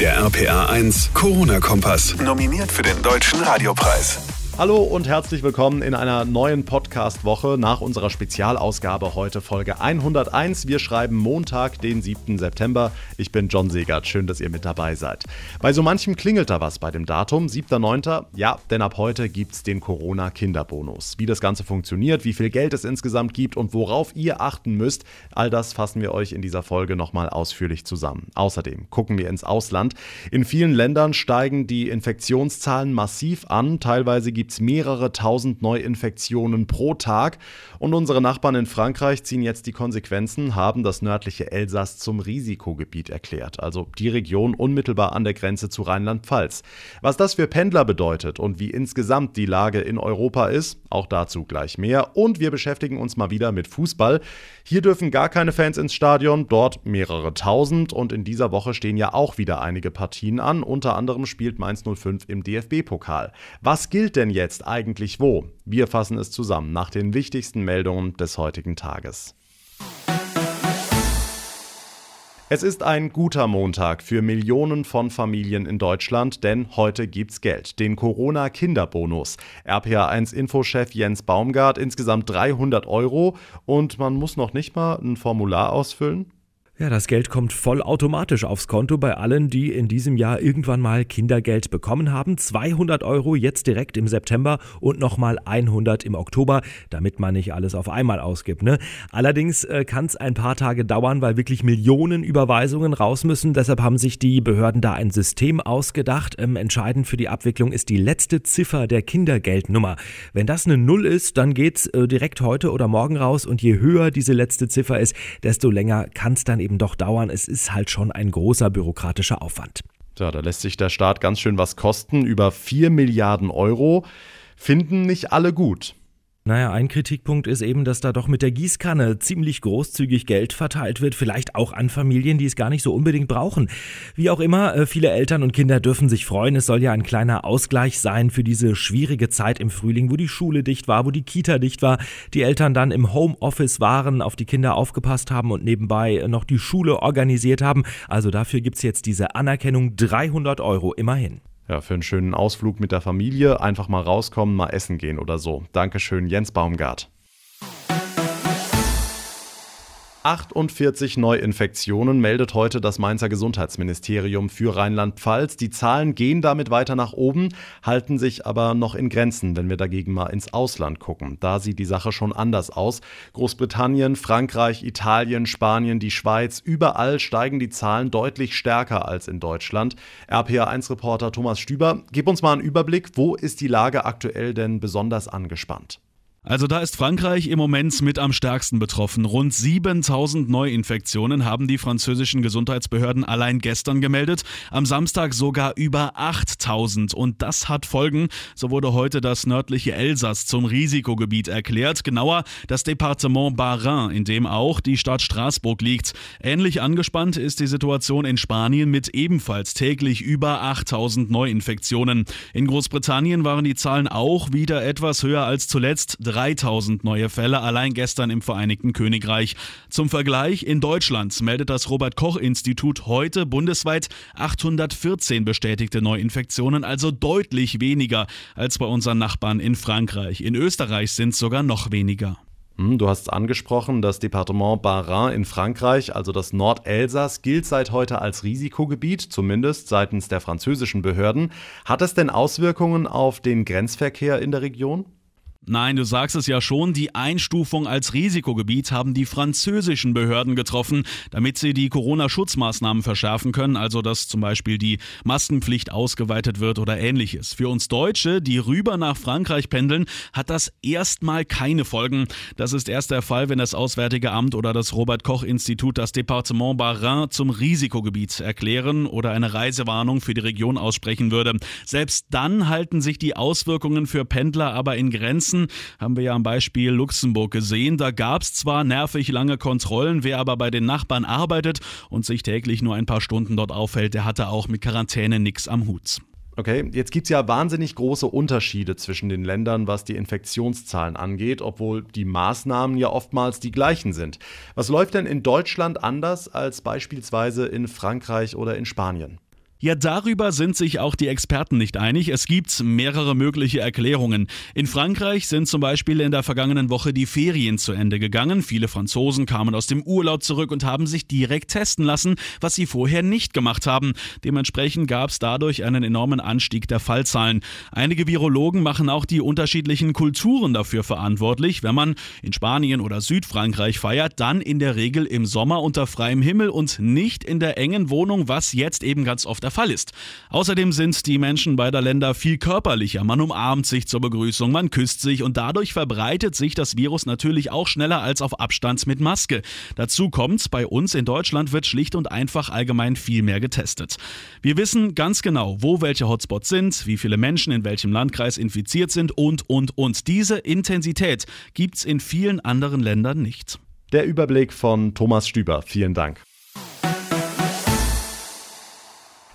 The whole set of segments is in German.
Der RPA 1 Corona-Kompass. Nominiert für den Deutschen Radiopreis. Hallo und herzlich willkommen in einer neuen Podcast-Woche nach unserer Spezialausgabe heute Folge 101. Wir schreiben Montag, den 7. September. Ich bin John Segert. Schön, dass ihr mit dabei seid. Bei so manchem klingelt da was bei dem Datum, 7.9. Ja, denn ab heute gibt's den Corona-Kinderbonus. Wie das Ganze funktioniert, wie viel Geld es insgesamt gibt und worauf ihr achten müsst, all das fassen wir euch in dieser Folge nochmal ausführlich zusammen. Außerdem gucken wir ins Ausland. In vielen Ländern steigen die Infektionszahlen massiv an. Teilweise gibt gibt es mehrere tausend Neuinfektionen pro Tag. Und unsere Nachbarn in Frankreich ziehen jetzt die Konsequenzen, haben das nördliche Elsass zum Risikogebiet erklärt, also die Region unmittelbar an der Grenze zu Rheinland-Pfalz. Was das für Pendler bedeutet und wie insgesamt die Lage in Europa ist, auch dazu gleich mehr. Und wir beschäftigen uns mal wieder mit Fußball. Hier dürfen gar keine Fans ins Stadion, dort mehrere tausend. Und in dieser Woche stehen ja auch wieder einige Partien an. Unter anderem spielt Mainz 05 im DFB-Pokal. Was gilt denn jetzt eigentlich wo? Wir fassen es zusammen nach den wichtigsten Meldungen des heutigen Tages. Es ist ein guter Montag für Millionen von Familien in Deutschland, denn heute gibt's Geld, den Corona-Kinderbonus. RPA1-Infochef Jens Baumgart insgesamt 300 Euro und man muss noch nicht mal ein Formular ausfüllen. Ja, das Geld kommt vollautomatisch aufs Konto bei allen, die in diesem Jahr irgendwann mal Kindergeld bekommen haben. 200 Euro jetzt direkt im September und nochmal 100 im Oktober, damit man nicht alles auf einmal ausgibt. Ne? Allerdings äh, kann es ein paar Tage dauern, weil wirklich Millionen Überweisungen raus müssen. Deshalb haben sich die Behörden da ein System ausgedacht. Ähm, entscheidend für die Abwicklung ist die letzte Ziffer der Kindergeldnummer. Wenn das eine Null ist, dann geht's äh, direkt heute oder morgen raus und je höher diese letzte Ziffer ist, desto länger kann es dann eben doch dauern. Es ist halt schon ein großer bürokratischer Aufwand. Ja, da lässt sich der Staat ganz schön was kosten. Über 4 Milliarden Euro finden nicht alle gut. Naja, ein Kritikpunkt ist eben, dass da doch mit der Gießkanne ziemlich großzügig Geld verteilt wird, vielleicht auch an Familien, die es gar nicht so unbedingt brauchen. Wie auch immer, äh, viele Eltern und Kinder dürfen sich freuen. Es soll ja ein kleiner Ausgleich sein für diese schwierige Zeit im Frühling, wo die Schule dicht war, wo die Kita dicht war, die Eltern dann im Homeoffice waren, auf die Kinder aufgepasst haben und nebenbei noch die Schule organisiert haben. Also dafür gibt's jetzt diese Anerkennung 300 Euro immerhin. Ja, für einen schönen Ausflug mit der Familie einfach mal rauskommen, mal essen gehen oder so. Dankeschön, Jens Baumgart. 48 Neuinfektionen meldet heute das Mainzer Gesundheitsministerium für Rheinland-Pfalz. Die Zahlen gehen damit weiter nach oben, halten sich aber noch in Grenzen, wenn wir dagegen mal ins Ausland gucken. Da sieht die Sache schon anders aus. Großbritannien, Frankreich, Italien, Spanien, die Schweiz, überall steigen die Zahlen deutlich stärker als in Deutschland. RPA1-Reporter Thomas Stüber, gib uns mal einen Überblick, wo ist die Lage aktuell denn besonders angespannt? Also da ist Frankreich im Moment mit am stärksten betroffen. Rund 7000 Neuinfektionen haben die französischen Gesundheitsbehörden allein gestern gemeldet. Am Samstag sogar über 8000. Und das hat Folgen. So wurde heute das nördliche Elsass zum Risikogebiet erklärt. Genauer das Departement Bas-Rhin, in dem auch die Stadt Straßburg liegt. Ähnlich angespannt ist die Situation in Spanien mit ebenfalls täglich über 8000 Neuinfektionen. In Großbritannien waren die Zahlen auch wieder etwas höher als zuletzt. 3000 neue Fälle allein gestern im Vereinigten Königreich. Zum Vergleich, in Deutschland meldet das Robert Koch Institut heute bundesweit 814 bestätigte Neuinfektionen, also deutlich weniger als bei unseren Nachbarn in Frankreich. In Österreich sind es sogar noch weniger. Hm, du hast es angesprochen, das Departement Bas-Rhin in Frankreich, also das Nordelsass, gilt seit heute als Risikogebiet, zumindest seitens der französischen Behörden. Hat es denn Auswirkungen auf den Grenzverkehr in der Region? Nein, du sagst es ja schon, die Einstufung als Risikogebiet haben die französischen Behörden getroffen, damit sie die Corona-Schutzmaßnahmen verschärfen können, also dass zum Beispiel die Maskenpflicht ausgeweitet wird oder ähnliches. Für uns Deutsche, die rüber nach Frankreich pendeln, hat das erstmal keine Folgen. Das ist erst der Fall, wenn das Auswärtige Amt oder das Robert-Koch-Institut das Departement Bas-Rhin zum Risikogebiet erklären oder eine Reisewarnung für die Region aussprechen würde. Selbst dann halten sich die Auswirkungen für Pendler aber in Grenzen Grenzen haben wir ja am Beispiel Luxemburg gesehen. Da gab es zwar nervig lange Kontrollen, wer aber bei den Nachbarn arbeitet und sich täglich nur ein paar Stunden dort aufhält, der hatte auch mit Quarantäne nichts am Hut. Okay, jetzt gibt es ja wahnsinnig große Unterschiede zwischen den Ländern, was die Infektionszahlen angeht, obwohl die Maßnahmen ja oftmals die gleichen sind. Was läuft denn in Deutschland anders als beispielsweise in Frankreich oder in Spanien? Ja, darüber sind sich auch die Experten nicht einig. Es gibt mehrere mögliche Erklärungen. In Frankreich sind zum Beispiel in der vergangenen Woche die Ferien zu Ende gegangen. Viele Franzosen kamen aus dem Urlaub zurück und haben sich direkt testen lassen, was sie vorher nicht gemacht haben. Dementsprechend gab es dadurch einen enormen Anstieg der Fallzahlen. Einige Virologen machen auch die unterschiedlichen Kulturen dafür verantwortlich. Wenn man in Spanien oder Südfrankreich feiert, dann in der Regel im Sommer unter freiem Himmel und nicht in der engen Wohnung, was jetzt eben ganz oft der Fall ist. Außerdem sind die Menschen beider Länder viel körperlicher. Man umarmt sich zur Begrüßung, man küsst sich und dadurch verbreitet sich das Virus natürlich auch schneller als auf Abstand mit Maske. Dazu kommt, bei uns in Deutschland wird schlicht und einfach allgemein viel mehr getestet. Wir wissen ganz genau, wo welche Hotspots sind, wie viele Menschen in welchem Landkreis infiziert sind und, und, und. Diese Intensität gibt es in vielen anderen Ländern nicht. Der Überblick von Thomas Stüber. Vielen Dank.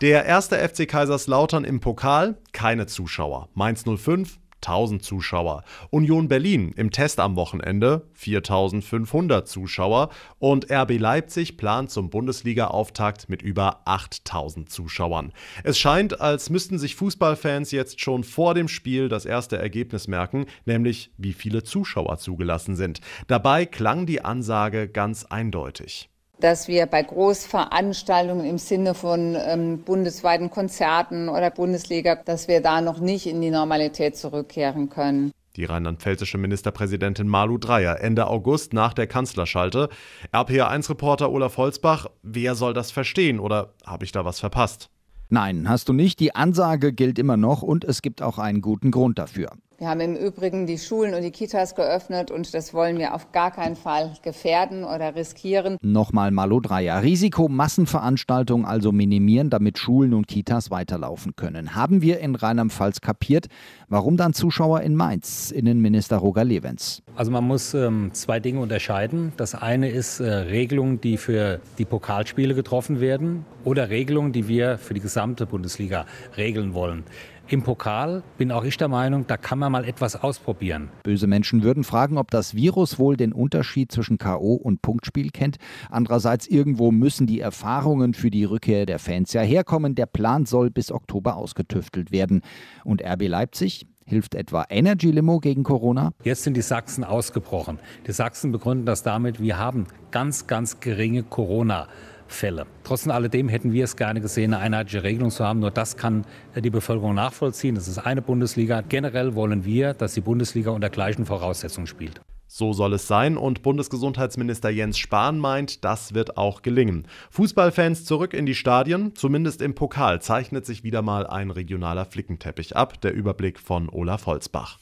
Der erste FC Kaiserslautern im Pokal, keine Zuschauer. Mainz 05, 1000 Zuschauer. Union Berlin im Test am Wochenende 4500 Zuschauer und RB Leipzig plant zum Bundesliga-Auftakt mit über 8000 Zuschauern. Es scheint, als müssten sich Fußballfans jetzt schon vor dem Spiel das erste Ergebnis merken, nämlich wie viele Zuschauer zugelassen sind. Dabei klang die Ansage ganz eindeutig dass wir bei Großveranstaltungen im Sinne von ähm, bundesweiten Konzerten oder Bundesliga, dass wir da noch nicht in die Normalität zurückkehren können. Die rheinland-pfälzische Ministerpräsidentin Malu Dreyer Ende August nach der Kanzlerschalte. RPA1-Reporter Olaf Holzbach, wer soll das verstehen oder habe ich da was verpasst? Nein, hast du nicht. Die Ansage gilt immer noch und es gibt auch einen guten Grund dafür. Wir haben im Übrigen die Schulen und die Kitas geöffnet und das wollen wir auf gar keinen Fall gefährden oder riskieren. Nochmal Malo Dreier. Risiko Massenveranstaltungen also minimieren, damit Schulen und Kitas weiterlaufen können. Haben wir in Rheinland-Pfalz kapiert, warum dann Zuschauer in Mainz? Innenminister Roger Levens. Also man muss ähm, zwei Dinge unterscheiden. Das eine ist äh, Regelungen, die für die Pokalspiele getroffen werden oder Regelungen, die wir für die gesamte Bundesliga regeln wollen. Im Pokal bin auch ich der Meinung, da kann man mal etwas ausprobieren. Böse Menschen würden fragen, ob das Virus wohl den Unterschied zwischen KO und Punktspiel kennt. Andererseits irgendwo müssen die Erfahrungen für die Rückkehr der Fans ja herkommen. Der Plan soll bis Oktober ausgetüftelt werden. Und RB Leipzig, Hilft etwa Energy Limo gegen Corona? Jetzt sind die Sachsen ausgebrochen. Die Sachsen begründen das damit, wir haben ganz, ganz geringe Corona. Fälle. Trotz alledem hätten wir es gerne gesehen, eine einheitliche Regelung zu haben. Nur das kann die Bevölkerung nachvollziehen. Das ist eine Bundesliga. Generell wollen wir, dass die Bundesliga unter gleichen Voraussetzungen spielt. So soll es sein und Bundesgesundheitsminister Jens Spahn meint, das wird auch gelingen. Fußballfans zurück in die Stadien, zumindest im Pokal zeichnet sich wieder mal ein regionaler Flickenteppich ab. Der Überblick von Olaf Holzbach.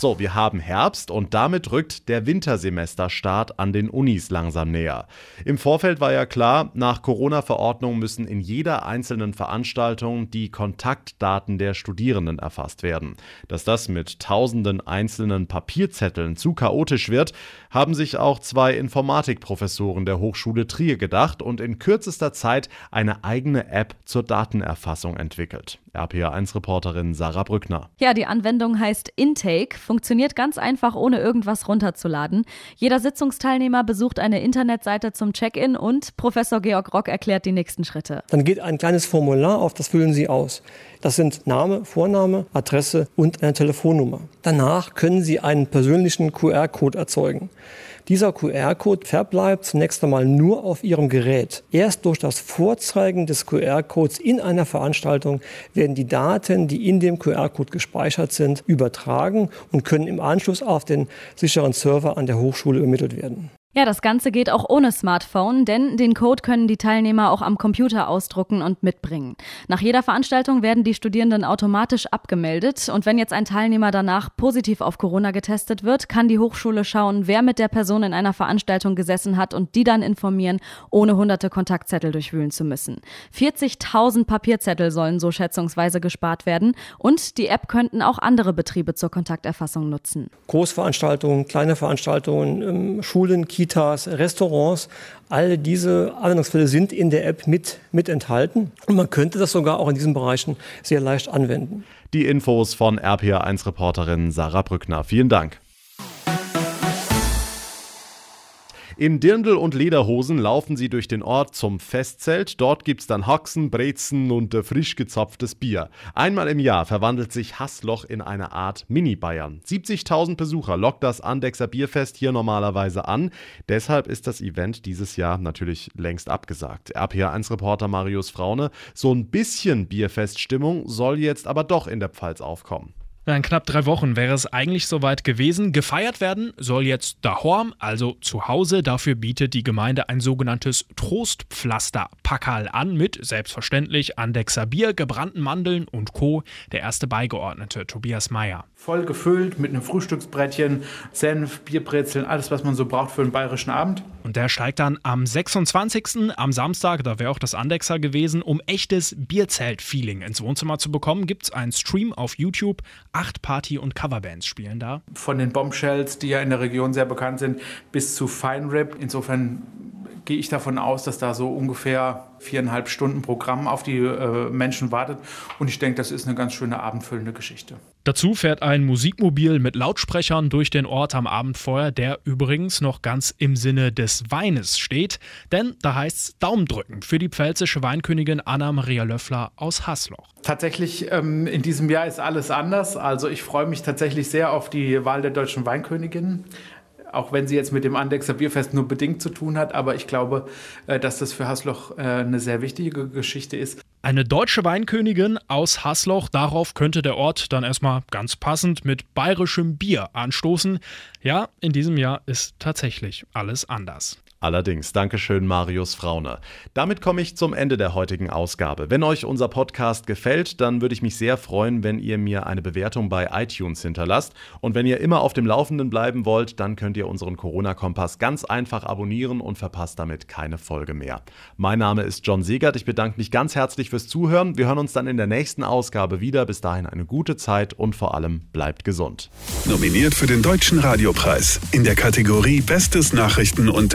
So, wir haben Herbst und damit rückt der Wintersemesterstart an den Unis langsam näher. Im Vorfeld war ja klar, nach Corona-Verordnung müssen in jeder einzelnen Veranstaltung die Kontaktdaten der Studierenden erfasst werden. Dass das mit tausenden einzelnen Papierzetteln zu chaotisch wird, haben sich auch zwei Informatikprofessoren der Hochschule Trier gedacht und in kürzester Zeit eine eigene App zur Datenerfassung entwickelt. RPA1-Reporterin Sarah Brückner. Ja, die Anwendung heißt Intake Funktioniert ganz einfach, ohne irgendwas runterzuladen. Jeder Sitzungsteilnehmer besucht eine Internetseite zum Check-in und Professor Georg Rock erklärt die nächsten Schritte. Dann geht ein kleines Formular auf, das füllen Sie aus. Das sind Name, Vorname, Adresse und eine Telefonnummer. Danach können Sie einen persönlichen QR-Code erzeugen. Dieser QR-Code verbleibt zunächst einmal nur auf Ihrem Gerät. Erst durch das Vorzeigen des QR-Codes in einer Veranstaltung werden die Daten, die in dem QR-Code gespeichert sind, übertragen und können im Anschluss auf den sicheren Server an der Hochschule übermittelt werden. Ja, das Ganze geht auch ohne Smartphone, denn den Code können die Teilnehmer auch am Computer ausdrucken und mitbringen. Nach jeder Veranstaltung werden die Studierenden automatisch abgemeldet und wenn jetzt ein Teilnehmer danach positiv auf Corona getestet wird, kann die Hochschule schauen, wer mit der Person in einer Veranstaltung gesessen hat und die dann informieren, ohne hunderte Kontaktzettel durchwühlen zu müssen. 40.000 Papierzettel sollen so schätzungsweise gespart werden und die App könnten auch andere Betriebe zur Kontakterfassung nutzen. Großveranstaltungen, kleine Veranstaltungen, ähm, Schulen, Kitas, Kitas, Restaurants. All diese Anwendungsfälle sind in der App mit, mit enthalten. Und man könnte das sogar auch in diesen Bereichen sehr leicht anwenden. Die Infos von RPA1-Reporterin Sarah Brückner. Vielen Dank. In Dirndl und Lederhosen laufen sie durch den Ort zum Festzelt. Dort gibt's dann Haxen, Brezen und äh, frisch gezapftes Bier. Einmal im Jahr verwandelt sich Hassloch in eine Art Mini-Bayern. 70.000 Besucher lockt das Andexer Bierfest hier normalerweise an. Deshalb ist das Event dieses Jahr natürlich längst abgesagt. RPA1-Reporter Marius Fraune, so ein bisschen Bierfeststimmung soll jetzt aber doch in der Pfalz aufkommen. In knapp drei Wochen wäre es eigentlich soweit gewesen. Gefeiert werden soll jetzt daheim, also zu Hause. Dafür bietet die Gemeinde ein sogenanntes Trostpflaster-Packerl an mit selbstverständlich Andexer Bier, gebrannten Mandeln und Co. Der erste Beigeordnete, Tobias Meyer. Voll gefüllt mit einem Frühstücksbrettchen, Senf, Bierbrezeln, alles, was man so braucht für einen bayerischen Abend. Und der steigt dann am 26. am Samstag, da wäre auch das Andexer gewesen, um echtes Bierzelt-Feeling ins Wohnzimmer zu bekommen, gibt es einen Stream auf YouTube. Acht Party- und Coverbands spielen da. Von den Bombshells, die ja in der Region sehr bekannt sind, bis zu Fine Rip. Insofern gehe ich davon aus, dass da so ungefähr viereinhalb Stunden Programm auf die äh, Menschen wartet. Und ich denke, das ist eine ganz schöne abendfüllende Geschichte. Dazu fährt ein Musikmobil mit Lautsprechern durch den Ort am Abend vorher, der übrigens noch ganz im Sinne des Weines steht. Denn da heißt es Daumen drücken für die pfälzische Weinkönigin Anna-Maria Löffler aus Hasloch. Tatsächlich, ähm, in diesem Jahr ist alles anders. Also ich freue mich tatsächlich sehr auf die Wahl der deutschen Weinkönigin auch wenn sie jetzt mit dem Andexer Bierfest nur bedingt zu tun hat, aber ich glaube, äh, dass das für Hasloch äh, eine sehr wichtige Geschichte ist. Eine deutsche Weinkönigin aus Hasloch, darauf könnte der Ort dann erstmal ganz passend mit bayerischem Bier anstoßen. Ja, in diesem Jahr ist tatsächlich alles anders. Allerdings, Dankeschön, Marius Fraune. Damit komme ich zum Ende der heutigen Ausgabe. Wenn euch unser Podcast gefällt, dann würde ich mich sehr freuen, wenn ihr mir eine Bewertung bei iTunes hinterlasst. Und wenn ihr immer auf dem Laufenden bleiben wollt, dann könnt ihr unseren Corona-Kompass ganz einfach abonnieren und verpasst damit keine Folge mehr. Mein Name ist John Segert. Ich bedanke mich ganz herzlich fürs Zuhören. Wir hören uns dann in der nächsten Ausgabe wieder. Bis dahin eine gute Zeit und vor allem bleibt gesund. Nominiert für den Deutschen Radiopreis in der Kategorie Bestes Nachrichten und